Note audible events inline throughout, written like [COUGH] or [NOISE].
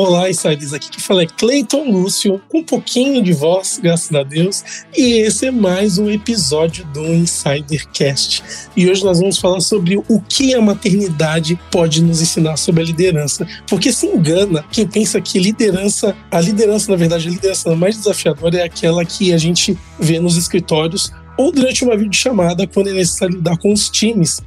Olá, insiders. Aqui que fala é Cleiton Lúcio, com um pouquinho de voz, graças a Deus. E esse é mais um episódio do Insidercast. E hoje nós vamos falar sobre o que a maternidade pode nos ensinar sobre a liderança. Porque se engana quem pensa que liderança, a liderança, na verdade, a liderança mais desafiadora é aquela que a gente vê nos escritórios ou durante uma videochamada, quando é necessário lidar com os times,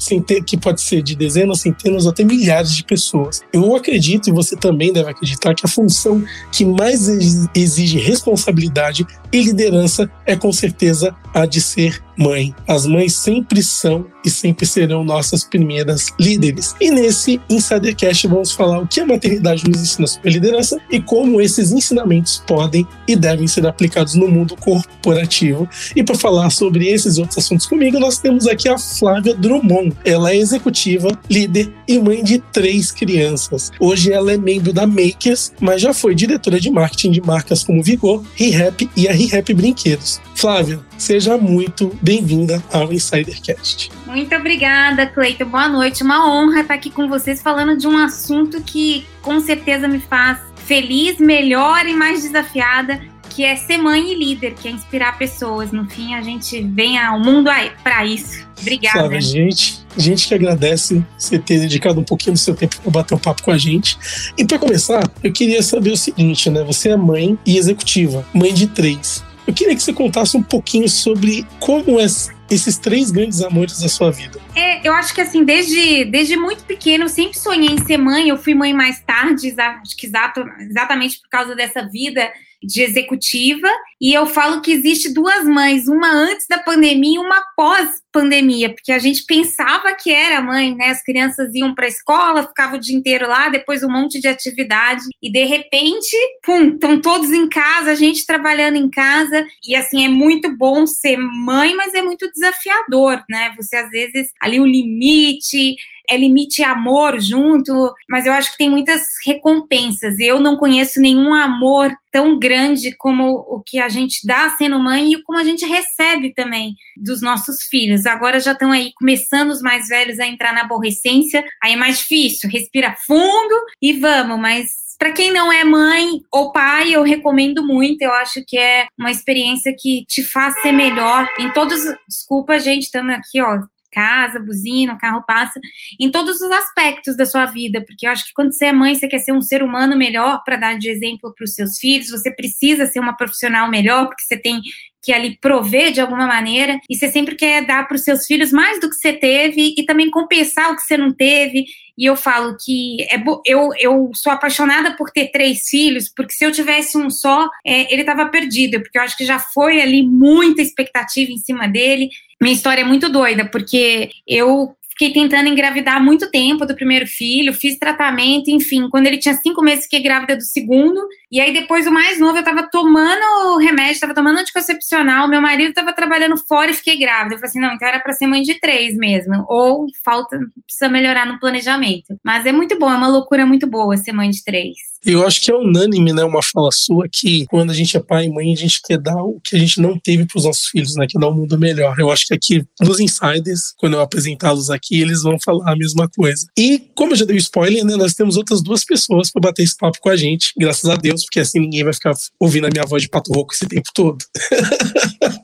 que pode ser de dezenas, centenas ou até milhares de pessoas. Eu acredito, e você também deve acreditar, que a função que mais exige responsabilidade e liderança é com certeza a de ser mãe. As mães sempre são e sempre serão nossas primeiras líderes. E nesse Insidercast vamos falar o que a maternidade nos ensina sobre liderança e como esses ensinamentos podem e devem ser aplicados no mundo corporativo. E para falar sobre esses outros assuntos comigo, nós temos aqui a Flávia Drummond. Ela é executiva, líder e mãe de três crianças. Hoje ela é membro da Makers, mas já foi diretora de marketing de marcas como Vigor, ReHap e a ReHap Brinquedos. Flávia, seja muito bem-vinda ao Insidercast. Muito obrigada, Cleiton. Boa noite. Uma honra estar aqui com vocês falando de um assunto que com certeza me faz feliz, melhor e mais desafiada, que é ser mãe e líder, que é inspirar pessoas. No fim, a gente vem ao mundo para isso. Obrigada. Sabe, gente, gente que agradece você ter dedicado um pouquinho do seu tempo para bater um papo com a gente. E para começar, eu queria saber o seguinte, né? Você é mãe e executiva, mãe de três. Eu queria que você contasse um pouquinho sobre como é esses três grandes amores da sua vida. É, eu acho que assim, desde, desde muito pequeno, eu sempre sonhei em ser mãe. Eu fui mãe mais tarde, acho que exato, exatamente por causa dessa vida de executiva. E eu falo que existe duas mães, uma antes da pandemia e uma pós-pandemia, porque a gente pensava que era mãe, né? As crianças iam para a escola, ficavam o dia inteiro lá, depois um monte de atividade, e de repente, pum, estão todos em casa, a gente trabalhando em casa. E assim, é muito bom ser mãe, mas é muito desafiador, né? Você às vezes ali o limite, é limite amor junto, mas eu acho que tem muitas recompensas. Eu não conheço nenhum amor tão grande como o que a gente dá sendo mãe e como a gente recebe também dos nossos filhos. Agora já estão aí começando os mais velhos a entrar na aborrecência, aí é mais difícil, respira fundo e vamos, mas para quem não é mãe ou pai, eu recomendo muito. Eu acho que é uma experiência que te faz ser melhor em todos. Desculpa, gente, estamos aqui, ó, casa, buzina, o carro passa, em todos os aspectos da sua vida, porque eu acho que quando você é mãe, você quer ser um ser humano melhor para dar de exemplo para os seus filhos, você precisa ser uma profissional melhor, porque você tem que ali prover de alguma maneira, e você sempre quer dar para os seus filhos mais do que você teve e também compensar o que você não teve. E eu falo que é eu, eu sou apaixonada por ter três filhos, porque se eu tivesse um só, é, ele estava perdido, porque eu acho que já foi ali muita expectativa em cima dele. Minha história é muito doida, porque eu fiquei tentando engravidar há muito tempo do primeiro filho, fiz tratamento, enfim. Quando ele tinha cinco meses, fiquei grávida do segundo. E aí, depois, o mais novo, eu tava tomando remédio, tava tomando anticoncepcional. Meu marido tava trabalhando fora e fiquei grávida. Eu falei assim: não, então era pra ser mãe de três mesmo. Ou falta, precisa melhorar no planejamento. Mas é muito bom, é uma loucura muito boa ser mãe de três. Eu acho que é unânime, né, uma fala sua que quando a gente é pai e mãe, a gente quer dar o que a gente não teve para os nossos filhos, né, que dar um mundo melhor. Eu acho que aqui nos insiders, quando eu apresentá-los aqui, eles vão falar a mesma coisa. E como eu já dei o spoiler, né, nós temos outras duas pessoas para bater esse papo com a gente, graças a Deus, porque assim ninguém vai ficar ouvindo a minha voz de pato rouco esse tempo todo. [LAUGHS]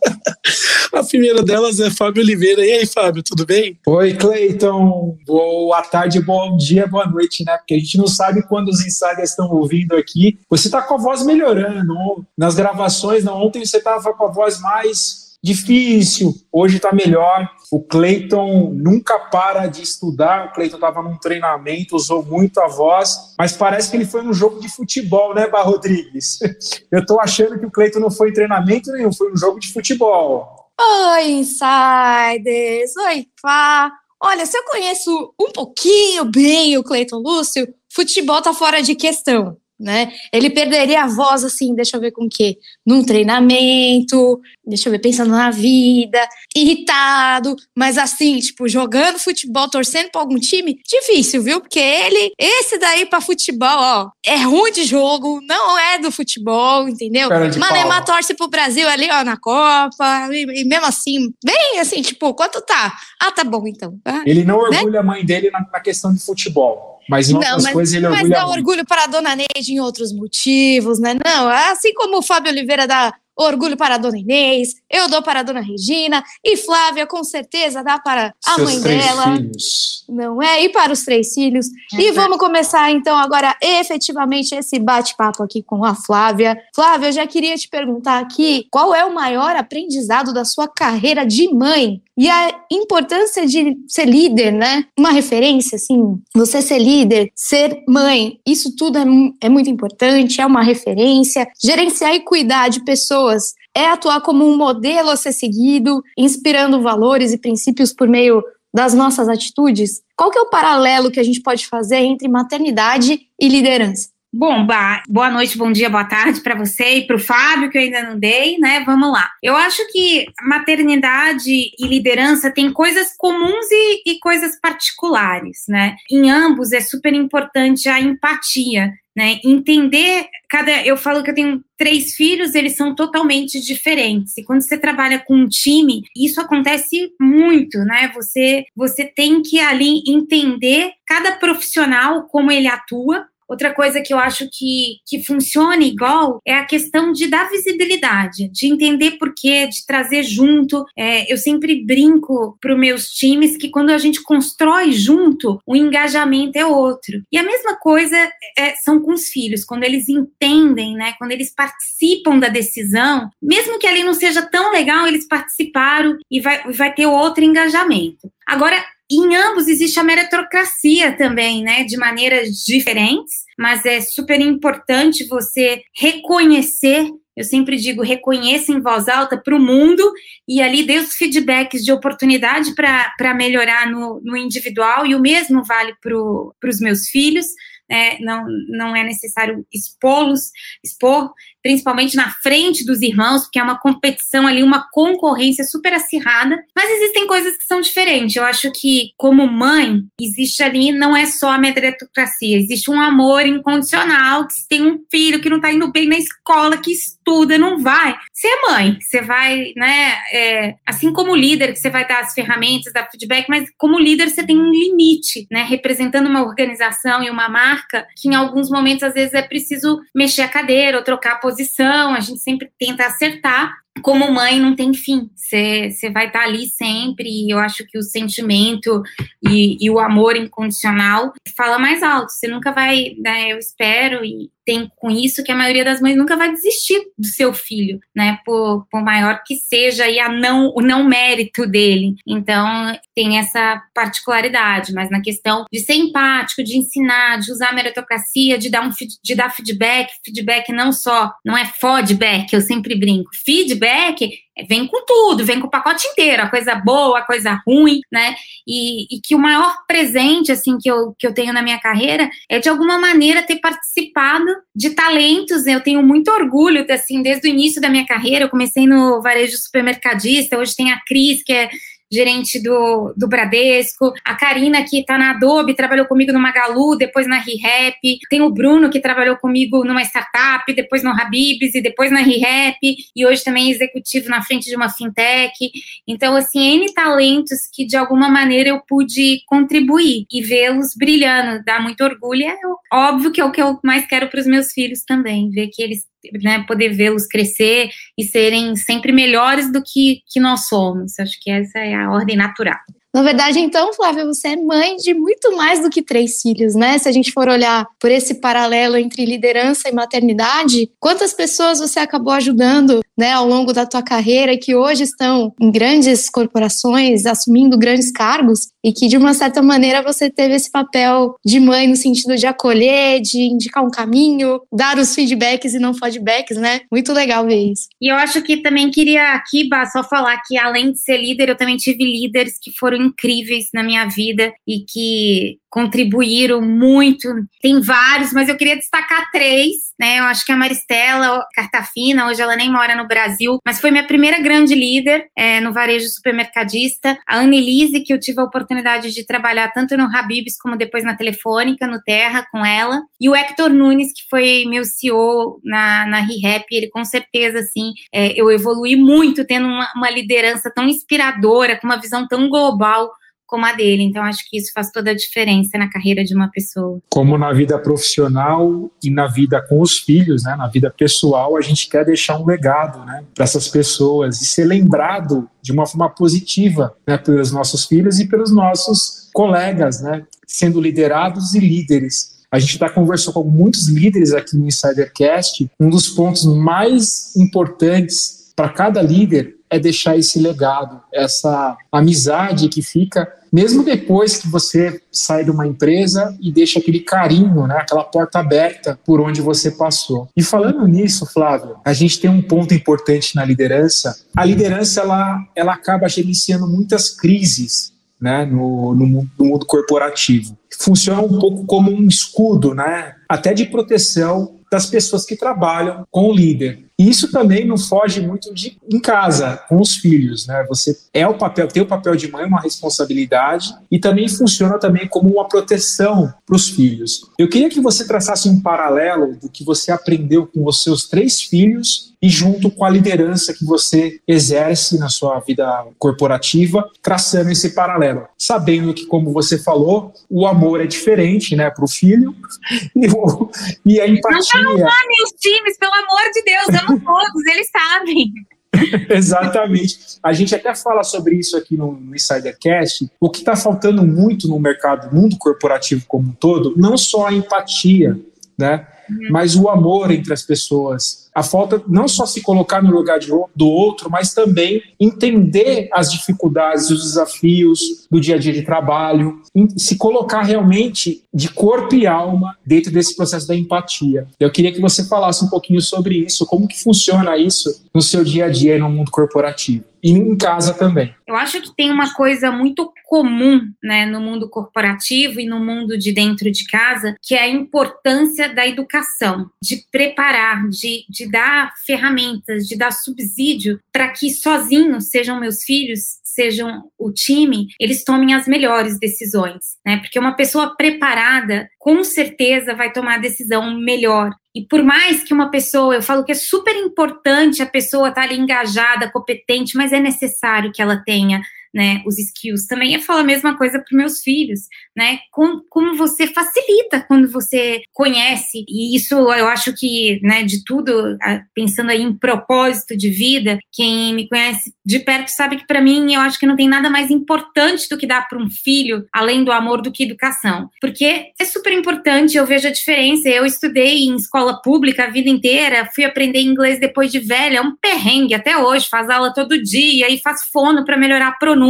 A primeira delas é Fábio Oliveira. E aí, Fábio, tudo bem? Oi, Cleiton. Boa tarde, bom dia, boa noite, né? Porque a gente não sabe quando os insiders estão ouvindo aqui. Você está com a voz melhorando. Nas gravações, não, ontem você estava com a voz mais difícil, hoje está melhor. O Cleiton nunca para de estudar. O Cleiton estava num treinamento, usou muito a voz, mas parece que ele foi num jogo de futebol, né, Bar Rodrigues? [LAUGHS] Eu estou achando que o Cleiton não foi em treinamento nenhum, foi um jogo de futebol. Oi, insiders! Oi, Fá! Olha, se eu conheço um pouquinho bem o Cleiton Lúcio, futebol tá fora de questão né? Ele perderia a voz assim, deixa eu ver com o quê? Num treinamento, deixa eu ver, pensando na vida, irritado, mas assim, tipo, jogando futebol, torcendo para algum time, difícil, viu? Porque ele, esse daí para futebol, ó, é ruim de jogo, não é do futebol, entendeu? Manema torce pro Brasil ali, ó, na Copa, e, e, mesmo assim, bem assim, tipo, quanto tá? Ah, tá bom então. Ah, ele não né? orgulha a mãe dele na, na questão de futebol. Mas em outras não, coisas ele mas orgulha. Mas dá orgulho para a dona Neide em outros motivos, né? Não, assim como o Fábio Oliveira dá orgulho para a dona Inês, eu dou para a dona Regina, e Flávia com certeza dá para a Seus mãe três dela. Filhos. Não é? E para os três filhos. É e vamos começar então agora efetivamente esse bate-papo aqui com a Flávia. Flávia, eu já queria te perguntar aqui qual é o maior aprendizado da sua carreira de mãe e a importância de ser líder, né? Uma referência, assim, você ser líder, ser mãe, isso tudo é, é muito importante, é uma referência. Gerenciar e cuidar de pessoas é atuar como um modelo a ser seguido, inspirando valores e princípios por meio das nossas atitudes? Qual que é o paralelo que a gente pode fazer entre maternidade e liderança? Bom, boa noite, bom dia, boa tarde para você e para o Fábio, que eu ainda não dei, né? Vamos lá. Eu acho que maternidade e liderança têm coisas comuns e, e coisas particulares, né? Em ambos é super importante a empatia, né? Entender cada. Eu falo que eu tenho três filhos, eles são totalmente diferentes. E quando você trabalha com um time, isso acontece muito, né? Você, você tem que ali entender cada profissional, como ele atua, Outra coisa que eu acho que, que funciona igual é a questão de dar visibilidade, de entender porquê, de trazer junto. É, eu sempre brinco para os meus times que quando a gente constrói junto, o engajamento é outro. E a mesma coisa é, são com os filhos, quando eles entendem, né, quando eles participam da decisão, mesmo que ali não seja tão legal, eles participaram e vai, vai ter outro engajamento. Agora, em ambos existe a meritocracia também, né, de maneiras diferentes, mas é super importante você reconhecer eu sempre digo, reconheça em voz alta para o mundo e ali dê os feedbacks de oportunidade para melhorar no, no, individual, e o mesmo vale para os meus filhos. É, não, não é necessário expô-los, expor, principalmente na frente dos irmãos, porque é uma competição ali, uma concorrência super acirrada. Mas existem coisas que são diferentes. Eu acho que, como mãe, existe ali, não é só a meritocracia, existe um amor incondicional, que se tem um filho que não está indo bem na escola, que estuda, não vai. Você é mãe, você vai, né, é, assim como líder, que você vai dar as ferramentas, dar feedback, mas como líder você tem um limite, né, representando uma organização e uma marca, que em alguns momentos, às vezes, é preciso mexer a cadeira ou trocar a posição a gente sempre tenta acertar. Como mãe, não tem fim. Você vai estar tá ali sempre. E eu acho que o sentimento e, e o amor incondicional fala mais alto. Você nunca vai, né, eu espero, e tem com isso que a maioria das mães nunca vai desistir do seu filho, né? Por, por maior que seja e a não, o não mérito dele. Então, tem essa particularidade, mas na questão de ser empático, de ensinar, de usar a meritocracia, de dar, um, de dar feedback, feedback não só, não é feedback, eu sempre brinco, feedback vem com tudo, vem com o pacote inteiro, a coisa boa, a coisa ruim, né? E, e, que o maior presente, assim, que eu, que eu tenho na minha carreira é, de alguma maneira, ter participado de talentos. Eu tenho muito orgulho, assim, desde o início da minha carreira. Eu comecei no varejo supermercadista, hoje tem a Cris, que é gerente do, do Bradesco, a Karina, que está na Adobe, trabalhou comigo no Magalu, depois na ReHap, tem o Bruno, que trabalhou comigo numa startup, depois no Habibs e depois na ReHap, e hoje também é executivo na frente de uma fintech. Então, assim, N talentos que de alguma maneira eu pude contribuir e vê-los brilhando, dá muito orgulho. É óbvio que é o que eu mais quero para os meus filhos também, ver que eles né, poder vê-los crescer e serem sempre melhores do que, que nós somos. Acho que essa é a ordem natural. Na verdade, então, Flávia, você é mãe de muito mais do que três filhos, né? Se a gente for olhar por esse paralelo entre liderança e maternidade, quantas pessoas você acabou ajudando, né, ao longo da tua carreira que hoje estão em grandes corporações, assumindo grandes cargos e que de uma certa maneira você teve esse papel de mãe no sentido de acolher, de indicar um caminho, dar os feedbacks e não feedbacks, né? Muito legal ver isso. E eu acho que também queria aqui, só falar que além de ser líder, eu também tive líderes que foram incríveis na minha vida e que contribuíram muito. Tem vários, mas eu queria destacar três, né? Eu acho que a Maristela Cartafina, hoje ela nem mora no Brasil, mas foi minha primeira grande líder é, no varejo supermercadista. A Annelise, que eu tive a oportunidade de trabalhar tanto no Habibs como depois na Telefônica, no Terra, com ela. E o Hector Nunes, que foi meu CEO na, na ReHap, ele com certeza, assim, é, eu evolui muito tendo uma, uma liderança tão inspiradora, com uma visão tão global como a dele. Então, acho que isso faz toda a diferença na carreira de uma pessoa. Como na vida profissional e na vida com os filhos, né, na vida pessoal, a gente quer deixar um legado né, para essas pessoas e ser lembrado de uma forma positiva né, pelos nossos filhos e pelos nossos colegas, né, sendo liderados e líderes. A gente está conversando com muitos líderes aqui no Insidercast. Um dos pontos mais importantes para cada líder é deixar esse legado, essa amizade que fica mesmo depois que você sai de uma empresa e deixa aquele carinho, né, aquela porta aberta por onde você passou. E falando nisso, Flávio, a gente tem um ponto importante na liderança. A liderança ela, ela acaba gerenciando muitas crises né, no, no, no, mundo corporativo. Funciona um pouco como um escudo, né, até de proteção das pessoas que trabalham com o líder. E isso também não foge muito de em casa, com os filhos, né? Você é o papel, tem o papel de mãe, uma responsabilidade, e também funciona também como uma proteção para os filhos. Eu queria que você traçasse um paralelo do que você aprendeu com os seus três filhos e junto com a liderança que você exerce na sua vida corporativa, traçando esse paralelo, sabendo que, como você falou, o amor é diferente, né, para o filho [LAUGHS] e, o, e a empatia. Não tá meus times, pelo amor de Deus, amo [LAUGHS] todos, eles sabem. Exatamente. A gente até fala sobre isso aqui no, no Insidercast. O que está faltando muito no mercado, mundo corporativo como um todo, não só a empatia, né? Uhum. Mas o amor entre as pessoas, a falta não só se colocar no lugar de, do outro, mas também entender as dificuldades, os desafios do dia a dia de trabalho, se colocar realmente de corpo e alma dentro desse processo da empatia. Eu queria que você falasse um pouquinho sobre isso, como que funciona isso no seu dia a dia no mundo corporativo e em casa também. Eu acho que tem uma coisa muito comum né, no mundo corporativo e no mundo de dentro de casa, que é a importância da educação, de preparar, de, de dar ferramentas, de dar subsídio para que sozinhos sejam meus filhos, sejam o time, eles tomem as melhores decisões, né? Porque uma pessoa preparada, com certeza, vai tomar a decisão melhor. E por mais que uma pessoa, eu falo que é super importante a pessoa estar tá ali engajada, competente, mas é necessário que ela tenha né, os skills. Também eu falo a mesma coisa para meus filhos, né? Como, como você facilita quando você conhece, e isso eu acho que, né, de tudo, pensando aí em propósito de vida, quem me conhece de perto sabe que para mim eu acho que não tem nada mais importante do que dar para um filho, além do amor, do que educação. Porque é super importante, eu vejo a diferença. Eu estudei em escola pública a vida inteira, fui aprender inglês depois de velha, é um perrengue até hoje, faz aula todo dia e faz fono para melhorar a pronúncia,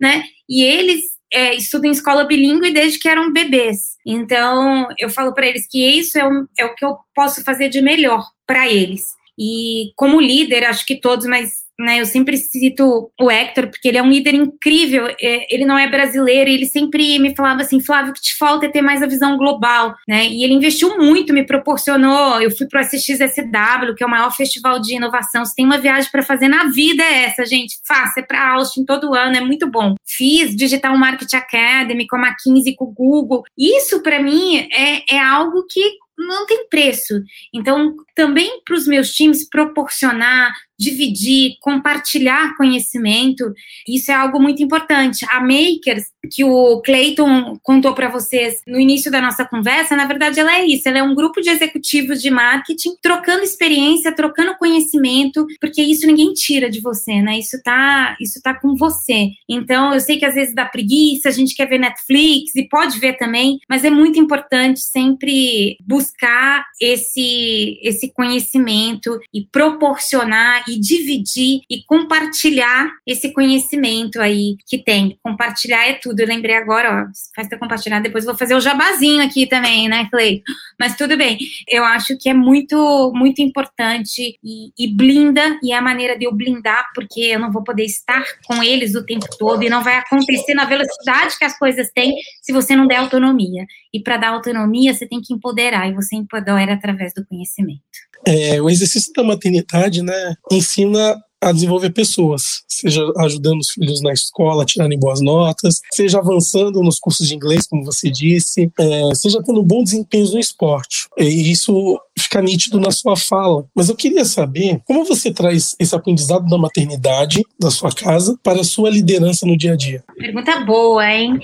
né? E eles é, estudam em escola bilíngue desde que eram bebês. Então, eu falo para eles que isso é o, é o que eu posso fazer de melhor para eles. E como líder, acho que todos, mas né? Eu sempre cito o Hector, porque ele é um líder incrível, é, ele não é brasileiro, ele sempre me falava assim, Flávio, o que te falta é ter mais a visão global, né? E ele investiu muito, me proporcionou, eu fui para o SXSW, que é o maior festival de inovação, se tem uma viagem para fazer na vida é essa, gente, faça, é para Austin todo ano, é muito bom. Fiz Digital Marketing Academy com a McKinsey, com o Google, isso para mim é, é algo que não tem preço. Então, também para os meus times proporcionar dividir, compartilhar conhecimento, isso é algo muito importante. A Makers, que o Clayton contou para vocês no início da nossa conversa, na verdade ela é isso, ela é um grupo de executivos de marketing trocando experiência, trocando conhecimento, porque isso ninguém tira de você, né? Isso tá, isso tá com você. Então, eu sei que às vezes dá preguiça, a gente quer ver Netflix e pode ver também, mas é muito importante sempre buscar esse esse conhecimento e proporcionar e dividir e compartilhar esse conhecimento aí que tem. Compartilhar é tudo. Eu lembrei agora, ó, faz ter compartilhar, depois vou fazer o jabazinho aqui também, né, Clay? Mas tudo bem. Eu acho que é muito, muito importante e, e blinda, e é a maneira de eu blindar, porque eu não vou poder estar com eles o tempo todo e não vai acontecer na velocidade que as coisas têm se você não der autonomia. E para dar autonomia, você tem que empoderar, e você empodera através do conhecimento. É, o exercício da maternidade, né, ensina a desenvolver pessoas, seja ajudando os filhos na escola a tirarem boas notas, seja avançando nos cursos de inglês, como você disse, é, seja tendo bom desempenho no esporte. E isso ficar nítido na sua fala. Mas eu queria saber como você traz esse aprendizado da maternidade, da sua casa, para a sua liderança no dia a dia. Pergunta boa, hein?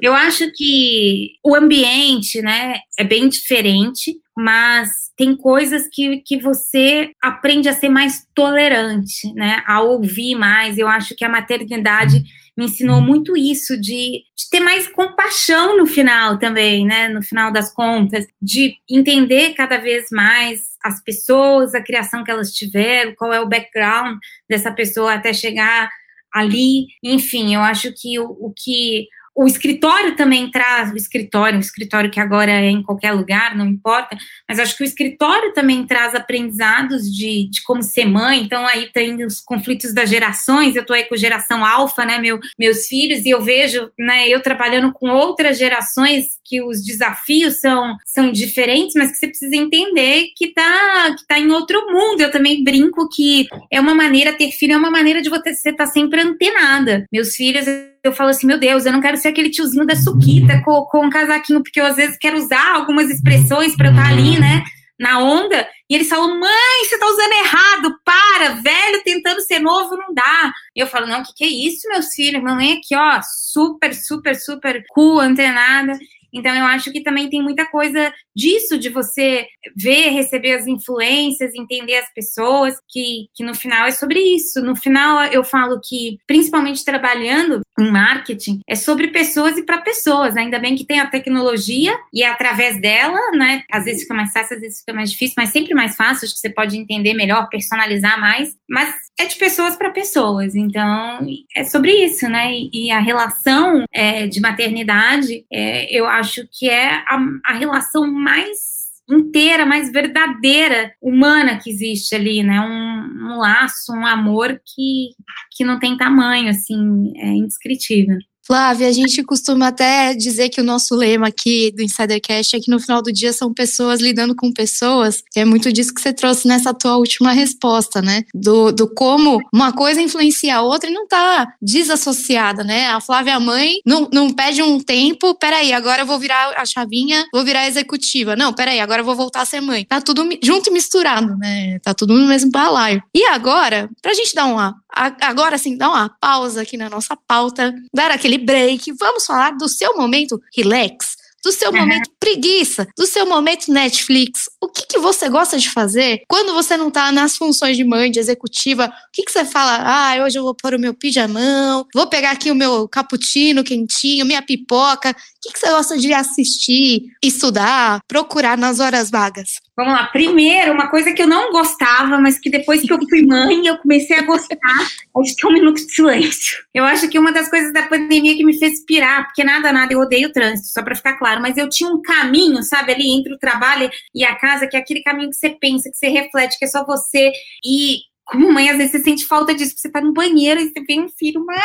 Eu acho que o ambiente, né, é bem diferente, mas tem coisas que, que você aprende a ser mais tolerante, né? A ouvir mais. Eu acho que a maternidade me ensinou muito isso, de, de, ter mais compaixão no final também, né? No final das contas, de entender cada vez mais as pessoas, a criação que elas tiveram, qual é o background dessa pessoa até chegar ali. Enfim, eu acho que o, o que o escritório também traz, o escritório, o escritório que agora é em qualquer lugar, não importa, mas acho que o escritório também traz aprendizados de, de como ser mãe, então aí tem os conflitos das gerações, eu tô aí com geração alfa, né, meu, meus filhos, e eu vejo, né, eu trabalhando com outras gerações que os desafios são, são diferentes, mas que você precisa entender que tá, que tá em outro mundo. Eu também brinco que é uma maneira, ter filho é uma maneira de você estar tá sempre antenada. Meus filhos, eu falo assim, meu Deus, eu não quero ser aquele tiozinho da suquita com, com um casaquinho, porque eu às vezes quero usar algumas expressões para eu estar tá ali, né? Na onda, e eles falam: Mãe, você tá usando errado, para, velho, tentando ser novo, não dá. E eu falo: Não, o que, que é isso, meus filhos? Mamãe aqui, ó, super, super, super cool, antenada. Então, eu acho que também tem muita coisa disso, de você ver, receber as influências, entender as pessoas, que, que no final é sobre isso. No final, eu falo que, principalmente trabalhando em marketing, é sobre pessoas e para pessoas. Ainda bem que tem a tecnologia e é através dela, né? Às vezes fica mais fácil, às vezes fica mais difícil, mas sempre mais fácil, acho que você pode entender melhor, personalizar mais. Mas é de pessoas para pessoas. Então, é sobre isso, né? E, e a relação é, de maternidade, é, eu acho que é a, a relação mais inteira, mais verdadeira, humana que existe ali, né? Um, um, laço, um amor que, que não tem tamanho, assim, é indescritível. Flávia, a gente costuma até dizer que o nosso lema aqui do Insidercast é que no final do dia são pessoas lidando com pessoas. É muito disso que você trouxe nessa tua última resposta, né? Do, do como uma coisa influencia a outra e não tá desassociada, né? A Flávia mãe não, não pede um tempo, peraí, agora eu vou virar a chavinha, vou virar executiva. Não, peraí, agora eu vou voltar a ser mãe. Tá tudo junto e misturado, né? Tá tudo no mesmo balaio. E agora, pra gente dar uma agora sim, dá uma pausa aqui na nossa pauta, dar aquele break, vamos falar do seu momento relax, do seu uhum. momento preguiça, do seu momento Netflix. O que, que você gosta de fazer quando você não tá nas funções de mãe, de executiva? O que, que você fala? Ah, hoje eu vou pôr o meu pijamão, vou pegar aqui o meu cappuccino quentinho, minha pipoca. O que, que você gosta de assistir, estudar, procurar nas horas vagas? Vamos lá. Primeiro, uma coisa que eu não gostava, mas que depois que eu fui mãe, eu comecei a gostar, é de ter um minuto de silêncio. Eu acho que uma das coisas da pandemia que me fez pirar, porque nada, nada, eu odeio o trânsito, só para ficar claro, mas eu tinha um caminho, sabe, ali entre o trabalho e a casa, que é aquele caminho que você pensa, que você reflete, que é só você. E como mãe, às vezes você sente falta disso, você tá no banheiro e você vê um filho, mãe,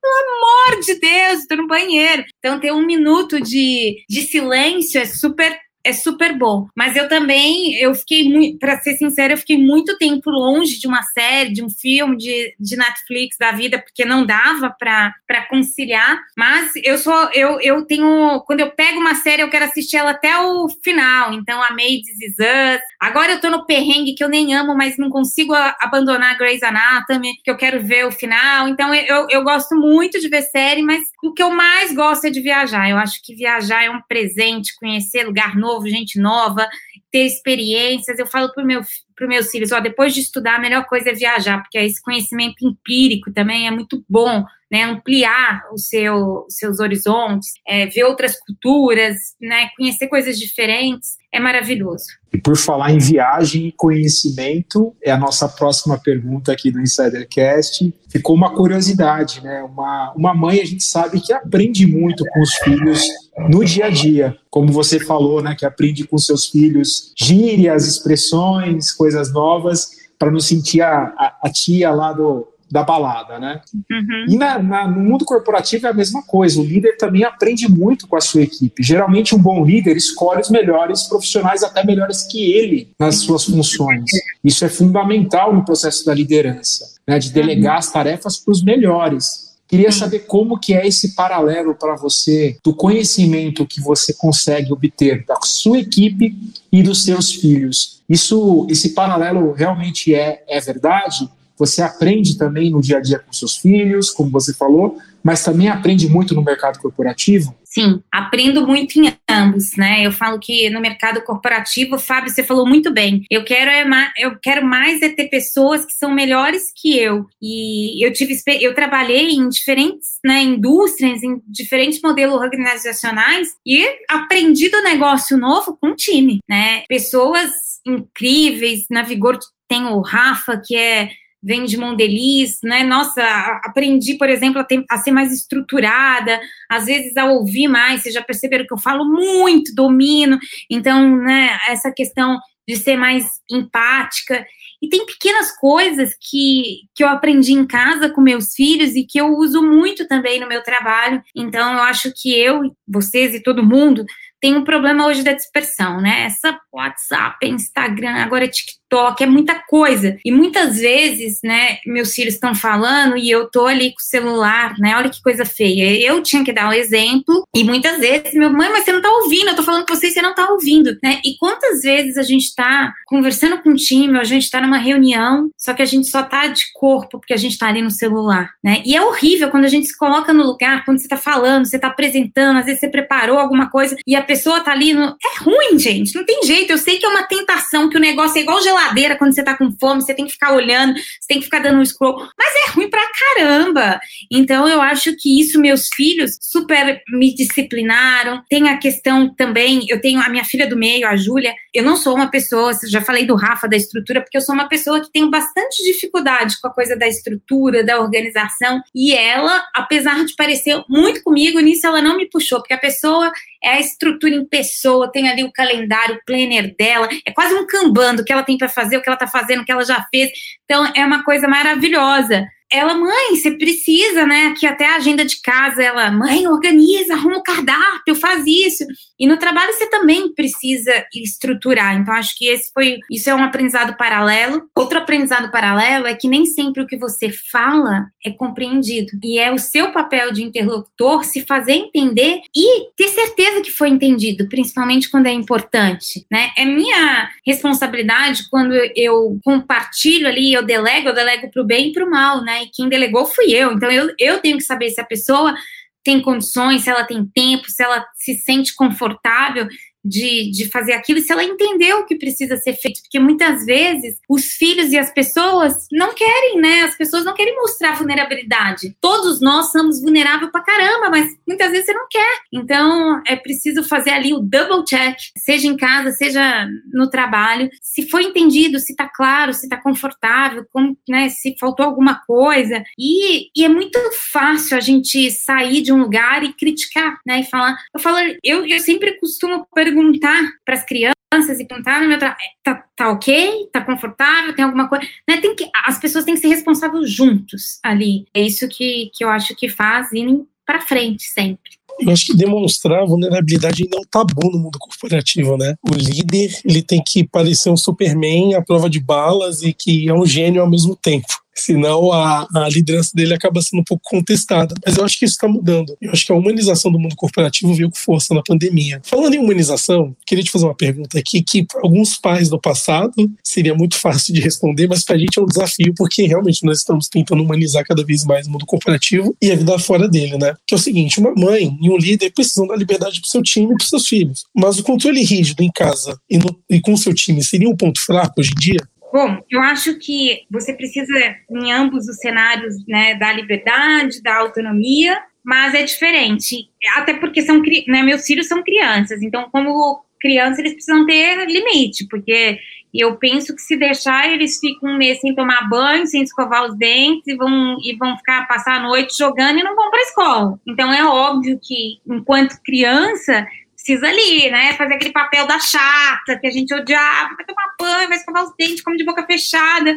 pelo amor de Deus, tô no banheiro. Então, ter um minuto de, de silêncio é super é super bom. Mas eu também, eu fiquei muito, para ser sincera, eu fiquei muito tempo longe de uma série, de um filme, de, de Netflix da vida, porque não dava para conciliar. Mas eu sou, eu, eu tenho, quando eu pego uma série, eu quero assistir ela até o final. Então, a Made Is Us. Agora eu tô no perrengue que eu nem amo, mas não consigo abandonar Grey's Anatomy, que eu quero ver o final. Então, eu, eu gosto muito de ver série, mas o que eu mais gosto é de viajar. Eu acho que viajar é um presente, conhecer lugar novo novo, gente nova, ter experiências. Eu falo para meu, os meus filhos, ó, depois de estudar, a melhor coisa é viajar, porque esse conhecimento empírico também é muito bom, né? Ampliar o seu, os seus horizontes, é, ver outras culturas, né? Conhecer coisas diferentes é maravilhoso. E por falar em viagem e conhecimento, é a nossa próxima pergunta aqui do Insidercast. Ficou uma curiosidade, né? Uma, uma mãe, a gente sabe que aprende muito com os filhos no dia a dia. Como você falou, né? Que aprende com seus filhos gírias, expressões, coisas novas, para não sentir a, a, a tia lá do, da balada, né? Uhum. E na, na, no mundo corporativo é a mesma coisa. O líder também aprende muito com a sua equipe. Geralmente, um bom líder escolhe os melhores profissionais, até melhores que ele, nas suas funções. Isso é fundamental no processo da liderança, né? De delegar as tarefas para os melhores. Queria saber como que é esse paralelo para você do conhecimento que você consegue obter da sua equipe e dos seus filhos. Isso, esse paralelo realmente é, é verdade? Você aprende também no dia a dia com seus filhos, como você falou, mas também aprende muito no mercado corporativo? Sim, aprendo muito em ambos, né? Eu falo que no mercado corporativo, Fábio, você falou muito bem. Eu quero é eu quero mais é ter pessoas que são melhores que eu. E eu tive eu trabalhei em diferentes, né, indústrias, em diferentes modelos organizacionais e aprendi do negócio novo com um time, né? Pessoas incríveis, na Vigor tem o Rafa, que é vem de Mondeliz, né? Nossa, aprendi, por exemplo, a, ter, a, ser mais estruturada, às vezes a ouvir mais, vocês já perceberam que eu falo muito, domino, então, né, essa questão de ser mais empática. E tem pequenas coisas que, que eu aprendi em casa com meus filhos e que eu uso muito também no meu trabalho. Então, eu acho que eu, vocês e todo mundo tem um problema hoje da dispersão, né? Essa WhatsApp, Instagram, agora TikTok, é muita coisa. E muitas vezes, né, meus filhos estão falando e eu tô ali com o celular, né? Olha que coisa feia. Eu tinha que dar um exemplo e muitas vezes, meu mãe, mas você não tá ouvindo, eu tô falando com você e você não tá ouvindo, né? E quantas vezes a gente tá conversando com o time, a gente tá numa reunião, só que a gente só tá de corpo porque a gente tá ali no celular, né? E é horrível quando a gente se coloca no lugar, quando você tá falando, você tá apresentando, às vezes você preparou alguma coisa e a pessoa tá ali no... É ruim, gente, não tem jeito. Eu sei que é uma tentação, que o negócio é igual geladeira quando você tá com fome, você tem que ficar olhando, você tem que ficar dando um scroll. Mas é ruim pra caramba. Então eu acho que isso meus filhos super me disciplinaram. Tem a questão também, eu tenho a minha filha do meio, a Júlia. Eu não sou uma pessoa, já falei do Rafa, da estrutura, porque eu sou uma pessoa que tem bastante dificuldade com a coisa da estrutura, da organização. E ela, apesar de parecer muito comigo, nisso ela não me puxou, porque a pessoa é a estrutura em pessoa, tem ali o calendário, o planner dela, é quase um kanban do que ela tem para fazer, o que ela está fazendo, o que ela já fez. Então, é uma coisa maravilhosa ela, mãe, você precisa, né? Que até a agenda de casa, ela, mãe, organiza, arruma o cardápio, faz isso. E no trabalho você também precisa estruturar. Então, acho que esse foi, isso é um aprendizado paralelo. Outro aprendizado paralelo é que nem sempre o que você fala é compreendido. E é o seu papel de interlocutor se fazer entender e ter certeza que foi entendido, principalmente quando é importante, né? É minha responsabilidade quando eu compartilho ali, eu delego, eu delego para o bem e para o mal, né? E quem delegou fui eu. Então eu, eu tenho que saber se a pessoa tem condições, se ela tem tempo, se ela se sente confortável de, de fazer aquilo, se ela entendeu o que precisa ser feito, porque muitas vezes os filhos e as pessoas não querem, né? As pessoas não querem mostrar vulnerabilidade. Todos nós somos vulneráveis pra caramba, mas muitas vezes você não quer. Então é preciso fazer ali o double check, seja em casa, seja no trabalho, se foi entendido, se tá claro, se tá confortável, como, né, se faltou alguma coisa. E, e é muito fácil a gente sair de um lugar e criticar, né? E falar. Eu falo, eu, eu sempre costumo perguntar perguntar para as crianças e perguntar no meu trabalho, tá, tá ok? Tá confortável? Tem alguma coisa? Né? Tem que, as pessoas têm que ser responsáveis juntos ali. É isso que, que eu acho que faz ir para frente sempre. Eu acho que demonstrar vulnerabilidade ainda é um tabu no mundo corporativo, né? O líder, ele tem que parecer um Superman à prova de balas e que é um gênio ao mesmo tempo senão a, a liderança dele acaba sendo um pouco contestada. Mas eu acho que isso está mudando. Eu acho que a humanização do mundo corporativo veio com força na pandemia. Falando em humanização, queria te fazer uma pergunta aqui que para alguns pais do passado seria muito fácil de responder, mas para a gente é um desafio porque realmente nós estamos tentando humanizar cada vez mais o mundo corporativo e a vida fora dele, né? Que é o seguinte, uma mãe e um líder precisam da liberdade para o seu time e para seus filhos, mas o controle rígido em casa e, no, e com o seu time seria um ponto fraco hoje em dia? Bom, eu acho que você precisa, em ambos os cenários, né, da liberdade, da autonomia, mas é diferente. Até porque são, né, meus filhos são crianças, então, como criança, eles precisam ter limite, porque eu penso que se deixar, eles ficam um mês sem tomar banho, sem escovar os dentes, e vão, e vão ficar, passar a noite jogando e não vão para a escola. Então, é óbvio que, enquanto criança, precisa ali, né? Fazer aquele papel da chata que a gente odiava, vai tomar banho, vai escovar os dentes, come de boca fechada.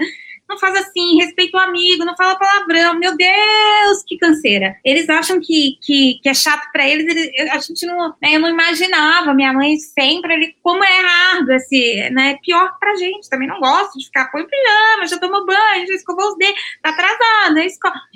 Não faz assim, respeita o amigo, não fala palavrão. Meu Deus, que canseira. Eles acham que, que, que é chato para eles, eles, a gente não, né, eu não imaginava. Minha mãe sempre, ele, como é errado, assim, né? Pior pra gente, também não gosto de ficar põe pijama, já tomou banho, já escovou os dedos, tá atrasada,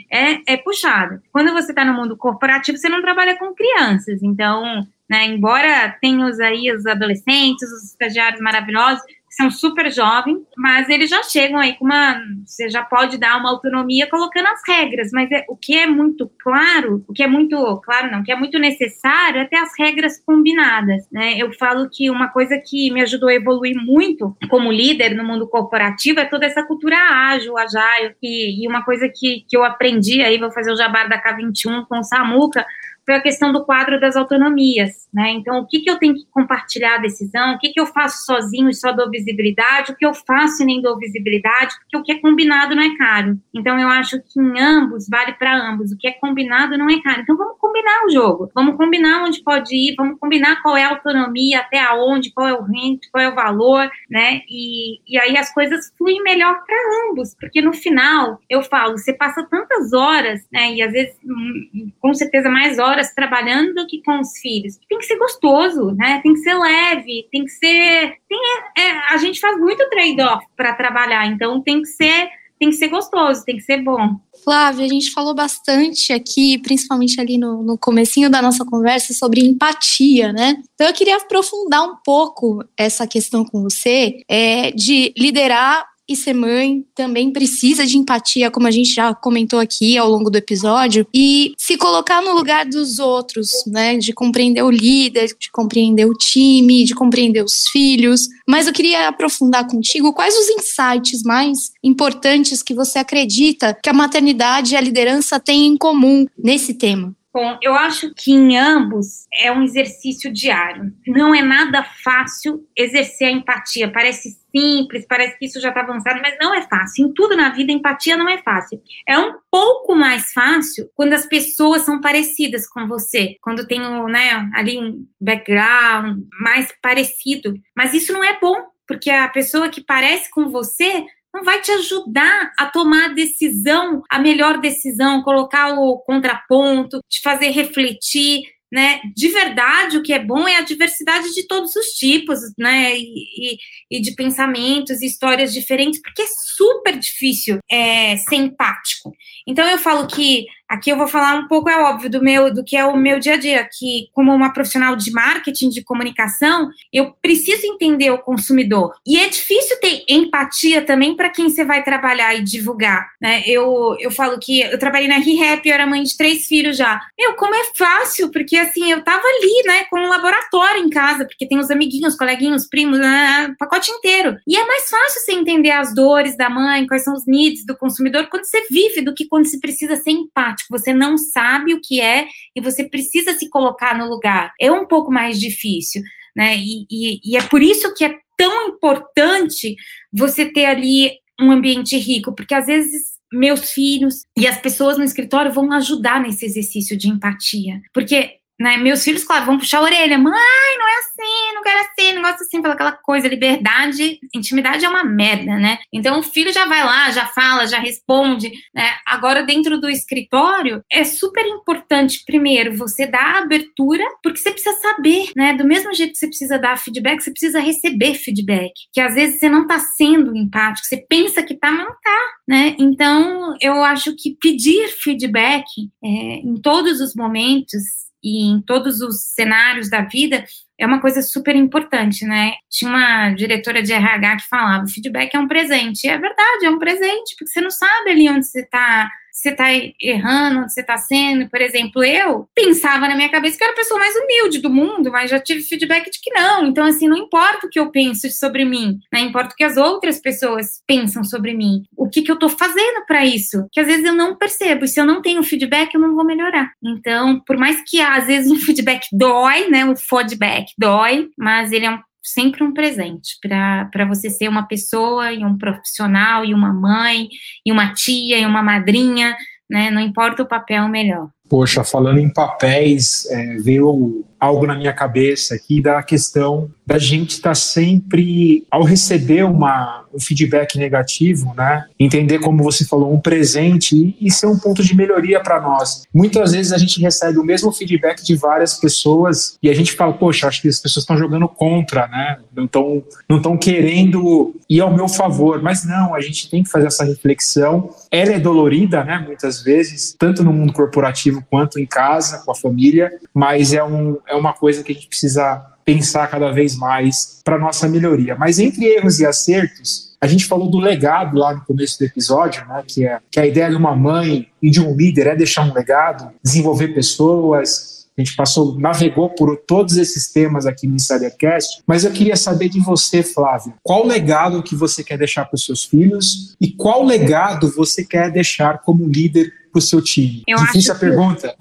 é, é, é puxado. Quando você tá no mundo corporativo, você não trabalha com crianças, então né? Embora tenha aí os adolescentes, os estagiários maravilhosos, são super jovens, mas eles já chegam aí com uma. Você já pode dar uma autonomia colocando as regras, mas é, o que é muito claro, o que é muito claro, não, o que é muito necessário é ter as regras combinadas, né? Eu falo que uma coisa que me ajudou a evoluir muito como líder no mundo corporativo é toda essa cultura ágil, agile, e, e uma coisa que, que eu aprendi aí, vou fazer o jabar da K21 com o Samuca, foi a questão do quadro das autonomias, né? Então, o que, que eu tenho que compartilhar a decisão, o que, que eu faço sozinho e só dou visibilidade, o que eu faço e nem dou visibilidade, porque o que é combinado não é caro. Então, eu acho que em ambos, vale para ambos, o que é combinado não é caro. Então, vamos combinar o jogo, vamos combinar onde pode ir, vamos combinar qual é a autonomia, até aonde, qual é o rente, qual é o valor, né? E, e aí as coisas fluem melhor para ambos, porque no final, eu falo, você passa tantas horas, né? E às vezes, hum, com certeza, mais horas horas trabalhando do que com os filhos. Tem que ser gostoso, né? Tem que ser leve, tem que ser. Tem, é, a gente faz muito trade-off para trabalhar, então tem que ser. Tem que ser gostoso, tem que ser bom. Flávia, a gente falou bastante aqui, principalmente ali no, no comecinho da nossa conversa, sobre empatia, né? Então eu queria aprofundar um pouco essa questão com você, é, de liderar e ser mãe também precisa de empatia, como a gente já comentou aqui ao longo do episódio, e se colocar no lugar dos outros, né? De compreender o líder, de compreender o time, de compreender os filhos. Mas eu queria aprofundar contigo quais os insights mais importantes que você acredita que a maternidade e a liderança têm em comum nesse tema. Bom, eu acho que em ambos é um exercício diário. Não é nada fácil exercer a empatia. Parece simples, parece que isso já está avançado, mas não é fácil. Em tudo na vida, empatia não é fácil. É um pouco mais fácil quando as pessoas são parecidas com você, quando tem né, ali um background mais parecido. Mas isso não é bom, porque a pessoa que parece com você não vai te ajudar a tomar a decisão, a melhor decisão, colocar o contraponto, te fazer refletir, né? De verdade, o que é bom é a diversidade de todos os tipos, né? E, e, e de pensamentos, histórias diferentes, porque é super difícil é, ser empático. Então eu falo que Aqui eu vou falar um pouco, é óbvio, do meu, do que é o meu dia a dia, que como uma profissional de marketing, de comunicação, eu preciso entender o consumidor. E é difícil ter empatia também para quem você vai trabalhar e divulgar, né? Eu, eu falo que eu trabalhei na ReHap, eu era mãe de três filhos já. Meu, como é fácil, porque assim, eu tava ali, né, com um laboratório em casa, porque tem os amiguinhos, coleguinhos, primos, né, pacote inteiro. E é mais fácil você entender as dores da mãe, quais são os needs do consumidor, quando você vive, do que quando você precisa ser empático você não sabe o que é e você precisa se colocar no lugar. É um pouco mais difícil, né? E, e, e é por isso que é tão importante você ter ali um ambiente rico, porque às vezes meus filhos e as pessoas no escritório vão ajudar nesse exercício de empatia, porque né? Meus filhos, claro, vão puxar a orelha. Mãe, não é assim, não quero assim, não gosto assim, aquela coisa. Liberdade, intimidade é uma merda, né? Então o filho já vai lá, já fala, já responde. Né? Agora, dentro do escritório, é super importante, primeiro, você dar a abertura, porque você precisa saber, né? Do mesmo jeito que você precisa dar feedback, você precisa receber feedback. Que às vezes você não tá sendo empático, você pensa que tá, mas não tá, né? Então, eu acho que pedir feedback é, em todos os momentos e em todos os cenários da vida é uma coisa super importante, né? Tinha uma diretora de RH que falava: feedback é um presente. E é verdade, é um presente, porque você não sabe ali onde você está você está errando, onde você está sendo. Por exemplo, eu pensava na minha cabeça que eu era a pessoa mais humilde do mundo, mas já tive feedback de que não. Então, assim, não importa o que eu penso sobre mim, né? Importa o que as outras pessoas pensam sobre mim. O que, que eu estou fazendo para isso? Que às vezes eu não percebo. E se eu não tenho feedback, eu não vou melhorar. Então, por mais que às vezes [LAUGHS] um feedback dói, né? O feedback dói, mas ele é um sempre um presente para você ser uma pessoa e um profissional e uma mãe e uma tia e uma madrinha, né? Não importa o papel melhor. Poxa, falando em papéis, é, veio algo na minha cabeça aqui da questão da gente estar tá sempre, ao receber uma, um feedback negativo, né, entender, como você falou, um presente e, ser um ponto de melhoria para nós. Muitas vezes a gente recebe o mesmo feedback de várias pessoas e a gente fala, poxa, acho que as pessoas estão jogando contra, né, não estão não tão querendo ir ao meu favor, mas não, a gente tem que fazer essa reflexão. Ela é dolorida, né, muitas vezes, tanto no mundo corporativo quanto em casa, com a família, mas é, um, é uma coisa que a gente precisa pensar cada vez mais para nossa melhoria. Mas entre erros e acertos, a gente falou do legado lá no começo do episódio, né, que, é, que a ideia de uma mãe e de um líder é deixar um legado, desenvolver pessoas. A gente passou, navegou por todos esses temas aqui no Insidercast, mas eu queria saber de você, Flávio, qual legado que você quer deixar para os seus filhos e qual legado você quer deixar como líder para o seu time? Eu Difícil a pergunta?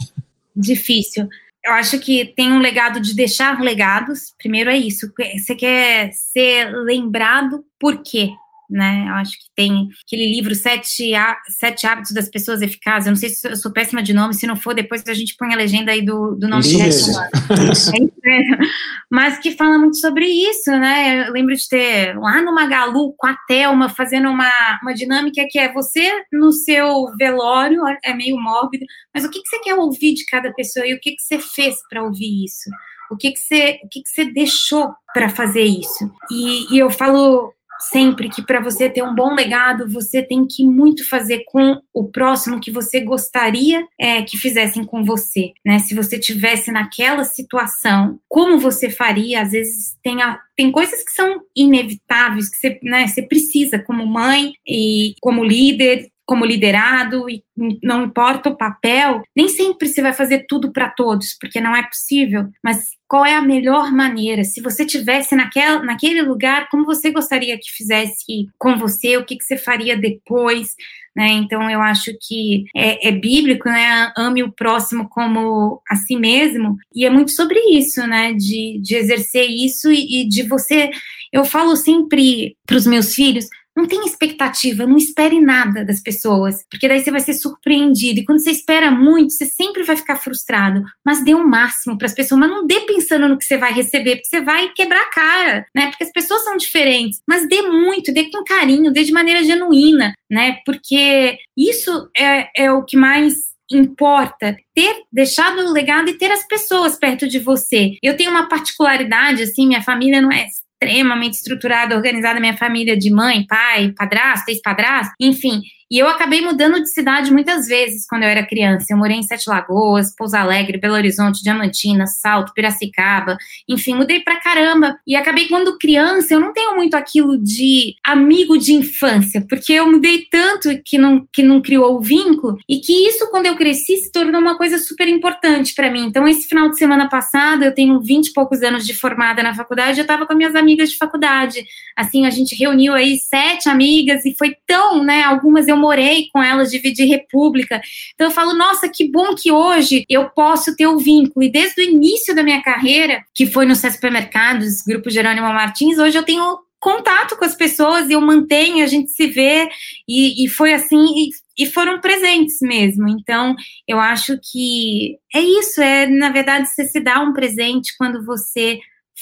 Difícil eu acho que tem um legado de deixar legados. Primeiro é isso. Você quer ser lembrado por quê? Né? Eu acho que tem aquele livro Sete, Sete Hábitos das Pessoas Eficazes. Eu não sei se eu sou péssima de nome, se não for, depois a gente põe a legenda aí do, do nome isso é Mas que fala muito sobre isso, né? Eu lembro de ter lá no Magalu com a Thelma fazendo uma, uma dinâmica que é você no seu velório, é meio mórbido, mas o que, que você quer ouvir de cada pessoa e o que, que você fez para ouvir isso? O que, que, você, o que, que você deixou para fazer isso? E, e eu falo sempre que para você ter um bom legado, você tem que muito fazer com o próximo que você gostaria é, que fizessem com você, né? Se você tivesse naquela situação, como você faria? Às vezes tem, a, tem coisas que são inevitáveis, que você, né, você precisa como mãe e como líder como liderado e não importa o papel, nem sempre você vai fazer tudo para todos, porque não é possível, mas qual é a melhor maneira? Se você tivesse naquela, naquele lugar, como você gostaria que fizesse com você? O que, que você faria depois? Né? Então, eu acho que é, é, bíblico, né? Ame o próximo como a si mesmo, e é muito sobre isso, né? De, de exercer isso e, e de você. Eu falo sempre para os meus filhos: não tenha expectativa, não espere nada das pessoas, porque daí você vai ser surpreendido. E quando você espera muito, você sempre vai ficar frustrado. Mas dê o um máximo para as pessoas, mas não dê pensando no que você vai receber, porque você vai quebrar a cara, né? Porque as pessoas são diferentes. Mas dê muito, dê com carinho, dê de maneira genuína, né? Porque isso é, é o que mais importa ter deixado o legado e ter as pessoas perto de você. Eu tenho uma particularidade, assim, minha família não é extremamente estruturada, organizada, minha família de mãe, pai, padrasto, ex-padrasto, enfim, e eu acabei mudando de cidade muitas vezes quando eu era criança. Eu morei em Sete Lagoas, Pouso Alegre, Belo Horizonte, Diamantina, Salto, Piracicaba, enfim, mudei pra caramba. E acabei quando criança, eu não tenho muito aquilo de amigo de infância, porque eu mudei tanto que não, que não criou o vínculo, e que isso, quando eu cresci, se tornou uma coisa super importante para mim. Então, esse final de semana passado, eu tenho 20 e poucos anos de formada na faculdade, eu tava com minhas amigas de faculdade. Assim, a gente reuniu aí sete amigas e foi tão, né? Algumas eu morei com elas, dividi república. Então eu falo, nossa, que bom que hoje eu posso ter o um vínculo. E desde o início da minha carreira, que foi no Supermercados, Grupo Jerônimo Martins, hoje eu tenho contato com as pessoas e eu mantenho, a gente se vê, e, e foi assim, e, e, foram presentes mesmo. Então, eu acho que é isso, é, na verdade, você se dá um presente quando você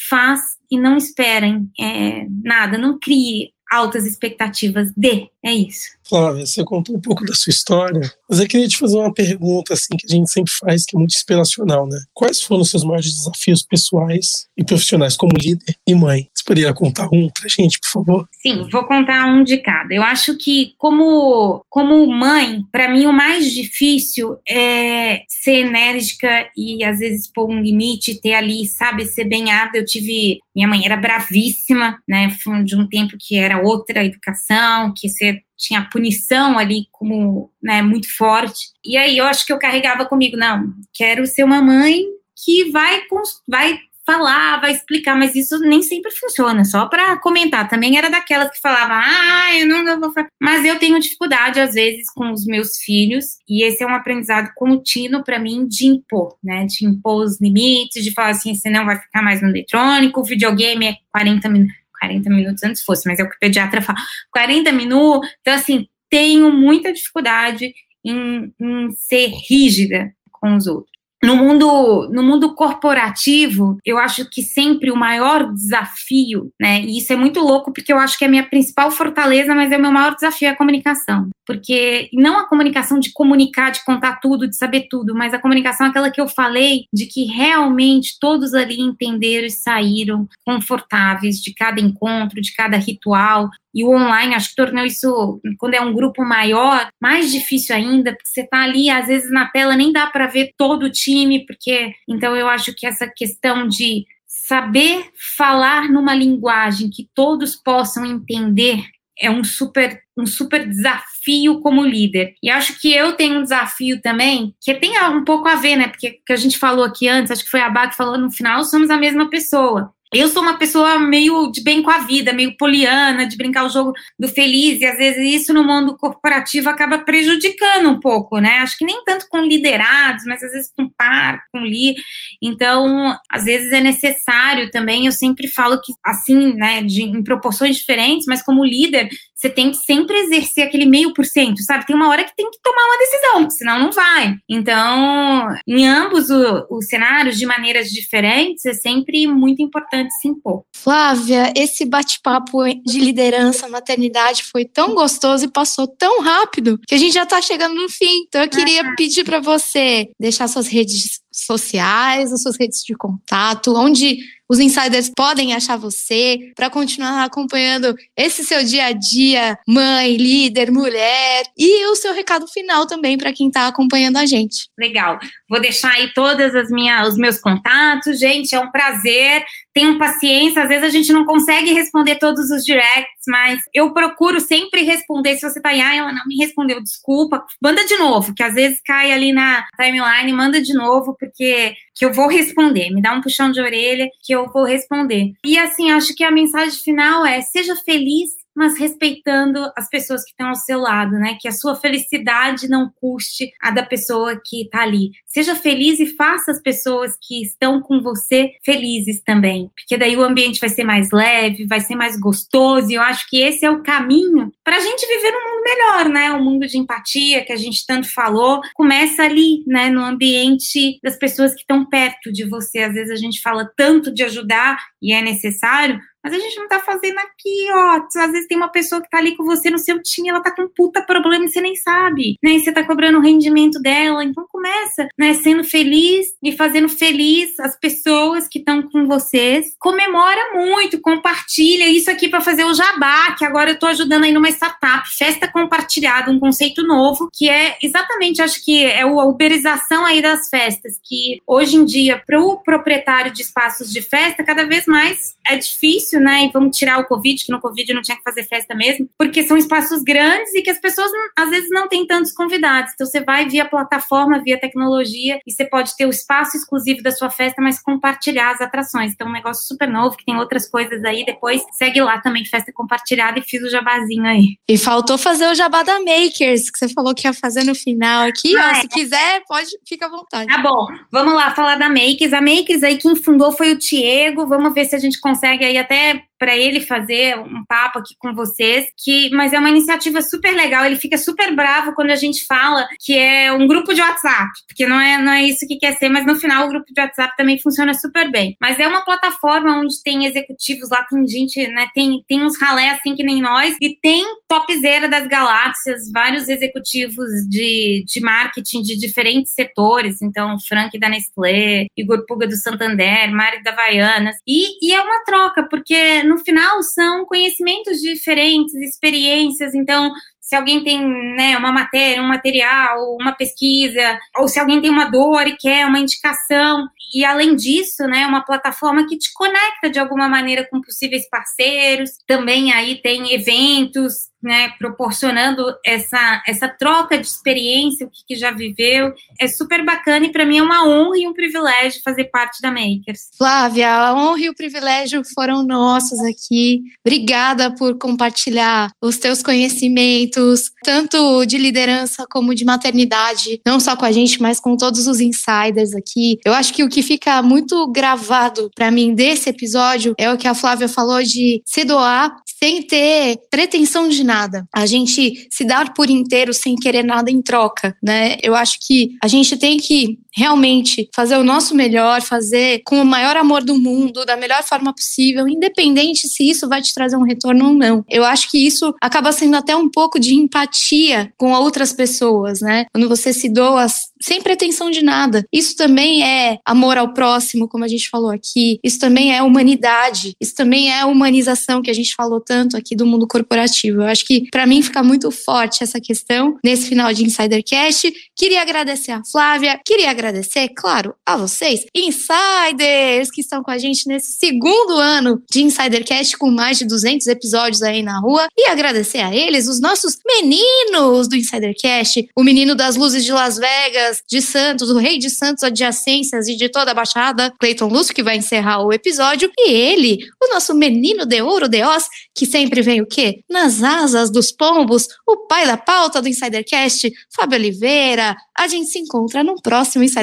faz e não esperem é, nada, não crie altas expectativas de, é isso. Flávia, você contou um pouco da sua história, mas eu queria te fazer uma pergunta assim que a gente sempre faz, que é muito inspiracional, né? Quais foram os seus maiores desafios pessoais e profissionais como líder e mãe? Você poderia contar um pra gente, por favor? Sim, vou contar um de cada. Eu acho que como como mãe, para mim o mais difícil é ser enérgica e às vezes pôr um limite, ter ali, sabe, ser bem árdua. Eu tive minha mãe era bravíssima, né? Foi de um tempo que era outra educação, que você tinha punição ali como né, muito forte. E aí eu acho que eu carregava comigo, não, quero ser uma mãe que vai, vai falar, vai explicar, mas isso nem sempre funciona, só para comentar. Também era daquelas que falava, ah, eu não, não vou falar. Mas eu tenho dificuldade, às vezes, com os meus filhos, e esse é um aprendizado contínuo para mim de impor, né? De impor os limites, de falar assim, você não vai ficar mais no eletrônico, o videogame é 40 minutos 40 minutos antes fosse, mas é o que o pediatra fala, 40 minutos. Então, assim, tenho muita dificuldade em, em ser rígida com os outros. No mundo, no mundo corporativo, eu acho que sempre o maior desafio, né? E isso é muito louco porque eu acho que é a minha principal fortaleza, mas é o meu maior desafio é a comunicação. Porque não a comunicação de comunicar, de contar tudo, de saber tudo, mas a comunicação é aquela que eu falei de que realmente todos ali entenderam e saíram confortáveis de cada encontro, de cada ritual, e o online, acho que tornou isso, quando é um grupo maior, mais difícil ainda, porque você está ali, às vezes na tela nem dá para ver todo o time, porque. Então, eu acho que essa questão de saber falar numa linguagem que todos possam entender é um super, um super desafio como líder. E acho que eu tenho um desafio também, que tem um pouco a ver, né? Porque que a gente falou aqui antes, acho que foi a Bá que falou no final, somos a mesma pessoa. Eu sou uma pessoa meio de bem com a vida, meio poliana, de brincar o jogo do feliz, e às vezes isso no mundo corporativo acaba prejudicando um pouco, né? Acho que nem tanto com liderados, mas às vezes com par, com li. Então, às vezes é necessário também, eu sempre falo que, assim, né, de, em proporções diferentes, mas como líder, você tem que sempre exercer aquele meio por cento, sabe? Tem uma hora que tem que tomar uma decisão, senão não vai. Então, em ambos o, os cenários, de maneiras diferentes, é sempre muito importante se impor. Flávia, esse bate-papo de liderança, maternidade foi tão gostoso e passou tão rápido que a gente já está chegando no fim. Então, eu queria ah. pedir para você deixar suas redes sociais, as suas redes de contato, onde os insiders podem achar você para continuar acompanhando esse seu dia a dia, mãe, líder, mulher, e o seu recado final também para quem está acompanhando a gente. Legal. Vou deixar aí todas as minhas, os meus contatos, gente. É um prazer. Tenham paciência. Às vezes a gente não consegue responder todos os directs, mas eu procuro sempre responder. Se você tá aí, ah, ela não me respondeu, desculpa. Manda de novo, que às vezes cai ali na timeline, manda de novo, porque que eu vou responder. Me dá um puxão de orelha que eu vou responder. E assim, acho que a mensagem final é: seja feliz mas respeitando as pessoas que estão ao seu lado, né? Que a sua felicidade não custe a da pessoa que está ali. Seja feliz e faça as pessoas que estão com você felizes também, porque daí o ambiente vai ser mais leve, vai ser mais gostoso. E eu acho que esse é o caminho para a gente viver um mundo melhor, né? Um mundo de empatia que a gente tanto falou começa ali, né? No ambiente das pessoas que estão perto de você. Às vezes a gente fala tanto de ajudar e é necessário, mas a gente não tá fazendo aqui, ó. Às vezes tem uma pessoa que tá ali com você no seu time, ela tá com um puta problema e você nem sabe, né? E você tá cobrando o rendimento dela. Então começa, né? Sendo feliz e fazendo feliz as pessoas que estão com vocês. Comemora muito, compartilha isso aqui para fazer o jabá, que agora eu tô ajudando aí numa startup, festa compartilhada, um conceito novo, que é exatamente, acho que é a uberização aí das festas, que hoje em dia, para o proprietário de espaços de festa, cada vez mais é difícil, né? E vamos tirar o Covid, que no Covid não tinha que fazer festa mesmo, porque são espaços grandes e que as pessoas às vezes não têm tantos convidados. Então você vai via plataforma, via tecnologia, e você pode ter o espaço exclusivo da sua festa, mas compartilhar as atrações. Então, é um negócio super novo, que tem outras coisas aí. Depois segue lá também, festa compartilhada, e fiz o jabazinho aí. E faltou fazer o jabá da Makers, que você falou que ia fazer no final aqui. Ah, ó, é. Se quiser, pode, fica à vontade. Tá bom, vamos lá falar da Makers. A Makers aí, quem fundou foi o Diego. Vamos ver se a gente consegue consegue aí até para ele fazer um papo aqui com vocês, que mas é uma iniciativa super legal. Ele fica super bravo quando a gente fala que é um grupo de WhatsApp, porque não é não é isso que quer ser, mas no final o grupo de WhatsApp também funciona super bem. Mas é uma plataforma onde tem executivos lá, tem gente, né, tem tem uns ralé assim que nem nós e tem topzera das galáxias, vários executivos de, de marketing de diferentes setores, então Frank da Nestlé, Igor Puga do Santander, Mari da Havaianas, e, e é uma troca, porque no final são conhecimentos diferentes, experiências, então se alguém tem né, uma matéria, um material, uma pesquisa, ou se alguém tem uma dor e quer uma indicação. E além disso, né, uma plataforma que te conecta de alguma maneira com possíveis parceiros. Também aí tem eventos, né, proporcionando essa, essa troca de experiência, o que, que já viveu. É super bacana e para mim é uma honra e um privilégio fazer parte da Makers. Flávia, a honra e o privilégio foram nossos aqui. Obrigada por compartilhar os teus conhecimentos, tanto de liderança como de maternidade, não só com a gente, mas com todos os insiders aqui. Eu acho que o que fica muito gravado para mim desse episódio é o que a Flávia falou de se doar sem ter pretensão de nada. A gente se dar por inteiro sem querer nada em troca, né? Eu acho que a gente tem que realmente fazer o nosso melhor, fazer com o maior amor do mundo, da melhor forma possível, independente se isso vai te trazer um retorno ou não. Eu acho que isso acaba sendo até um pouco de empatia com outras pessoas, né? Quando você se doa sem pretensão de nada. Isso também é amor ao próximo, como a gente falou aqui. Isso também é humanidade. Isso também é humanização que a gente falou tanto aqui do mundo corporativo. Eu acho que para mim fica muito forte essa questão nesse final de Insidercast. Queria agradecer a Flávia, queria agradecer, claro, a vocês, insiders que estão com a gente nesse segundo ano de Insidercast com mais de 200 episódios aí na rua e agradecer a eles, os nossos meninos do Insidercast, o menino das luzes de Las Vegas, de Santos, o rei de Santos adjacências e de toda a Baixada, Cleiton Lúcio, que vai encerrar o episódio, e ele, o nosso menino de ouro de Oz, que sempre vem o quê? Nas asas dos pombos, o pai da pauta do Insidercast, Fábio Oliveira. A gente se encontra no próximo Insidercast.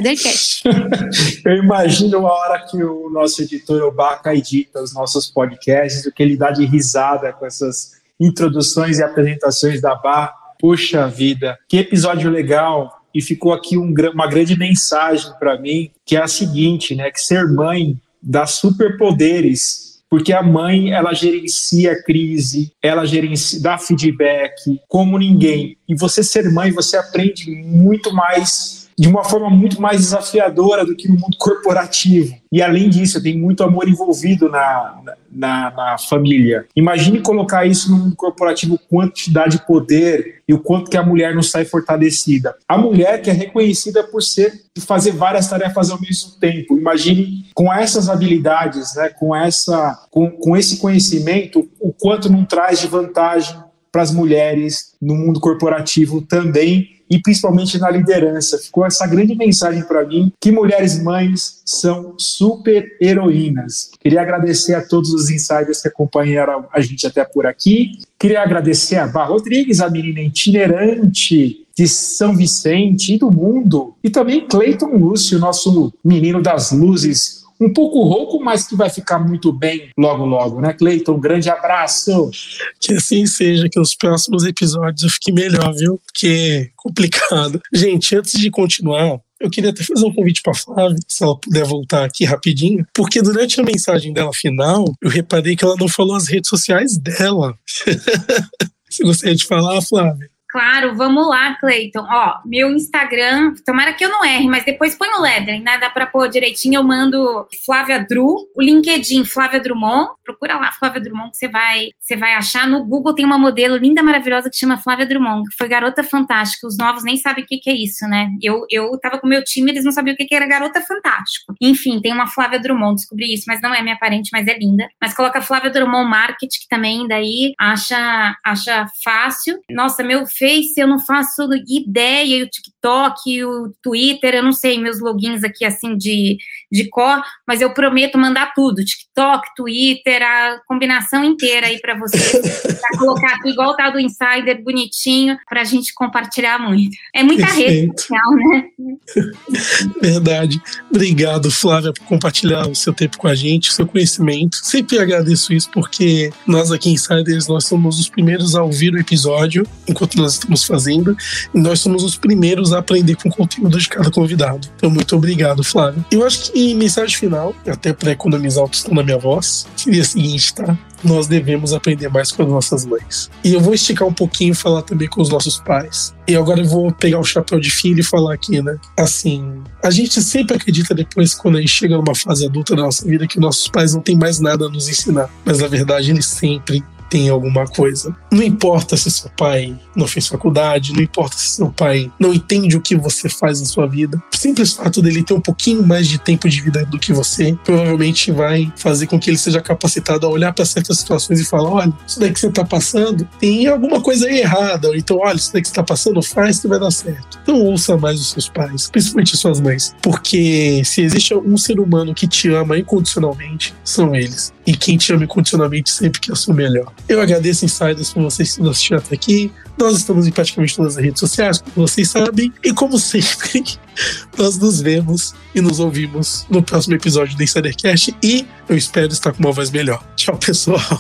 [LAUGHS] Eu imagino a hora que o nosso editor Obaca edita os nossos podcasts, o que ele dá de risada com essas introduções e apresentações da Bar. Puxa vida, que episódio legal! E ficou aqui um, uma grande mensagem para mim, que é a seguinte, né? Que ser mãe dá superpoderes porque a mãe ela gerencia a crise, ela gerencia, dá feedback como ninguém. E você ser mãe, você aprende muito mais de uma forma muito mais desafiadora do que no mundo corporativo. E além disso, tem muito amor envolvido na, na, na, família. Imagine colocar isso no mundo corporativo, quanto te dá de poder e o quanto que a mulher não sai fortalecida. A mulher que é reconhecida por ser fazer várias tarefas ao mesmo tempo. Imagine com essas habilidades, né, com, essa, com, com esse conhecimento, o quanto não traz de vantagem para as mulheres no mundo corporativo também e principalmente na liderança. Ficou essa grande mensagem para mim que mulheres mães são super heroínas. Queria agradecer a todos os insiders que acompanharam a gente até por aqui. Queria agradecer a Bar Rodrigues, a menina itinerante de São Vicente e do mundo, e também Cleiton Lúcio, nosso menino das luzes, um pouco rouco, mas que vai ficar muito bem logo, logo, né, Cleiton? Um grande abraço. Que assim seja, que os próximos episódios eu fique melhor, viu? Porque é complicado. Gente, antes de continuar, eu queria até fazer um convite para Flávia, se ela puder voltar aqui rapidinho, porque durante a mensagem dela final, eu reparei que ela não falou as redes sociais dela. [LAUGHS] Você gostaria de falar, Flávia? Claro, vamos lá, Cleiton. Ó, meu Instagram, tomara que eu não erre, mas depois põe o lettering, né? Dá pra pôr direitinho. Eu mando Flávia Dru, o LinkedIn Flávia Drummond. Procura lá Flávia Drummond que você vai, você vai achar. No Google tem uma modelo linda, maravilhosa que chama Flávia Drummond, que foi garota fantástica. Os novos nem sabem o que, que é isso, né? Eu, eu tava com meu time, eles não sabiam o que, que era garota fantástico. Enfim, tem uma Flávia Drummond, descobri isso, mas não é minha parente, mas é linda. Mas coloca Flávia Drummond Market, que também daí acha, acha fácil. Nossa, meu Face eu não faço ideia, e o TikTok, o Twitter, eu não sei meus logins aqui assim de, de cor, mas eu prometo mandar tudo, TikTok, Twitter, a combinação inteira aí para vocês, [LAUGHS] para colocar aqui igual o tal do Insider, bonitinho, para a gente compartilhar muito. É muita Perfeito. rede social, né? [LAUGHS] Verdade. Obrigado, Flávia, por compartilhar o seu tempo com a gente, o seu conhecimento. Sempre agradeço isso porque nós aqui Insiders, nós somos os primeiros a ouvir o episódio enquanto nós estamos fazendo. E nós somos os primeiros a aprender com o conteúdo de cada convidado. Então, muito obrigado, Flávio. Eu acho que mensagem final, até para economizar o tostão da minha voz, seria a seguinte, tá? Nós devemos aprender mais com as nossas mães. E eu vou esticar um pouquinho e falar também com os nossos pais. E agora eu vou pegar o chapéu de filho e falar aqui, né? Assim, a gente sempre acredita depois, quando a gente chega numa fase adulta da nossa vida, que nossos pais não têm mais nada a nos ensinar. Mas na verdade, eles sempre tem alguma coisa. Não importa se seu pai não fez faculdade, não importa se seu pai não entende o que você faz na sua vida. O simples fato dele ter um pouquinho mais de tempo de vida do que você provavelmente vai fazer com que ele seja capacitado a olhar para certas situações e falar: olha, isso daí que você está passando tem alguma coisa aí errada. Então, olha, isso daí que você está passando faz que vai dar certo. Então ouça mais os seus pais, principalmente suas mães. Porque se existe um ser humano que te ama incondicionalmente, são eles. E quem te ama incondicionalmente sempre quer o seu melhor. Eu agradeço, Insiders, por vocês nos assistindo até aqui. Nós estamos em praticamente todas as redes sociais, como vocês sabem. E como sempre, [LAUGHS] nós nos vemos e nos ouvimos no próximo episódio do Insidercast. E eu espero estar com uma voz melhor. Tchau, pessoal.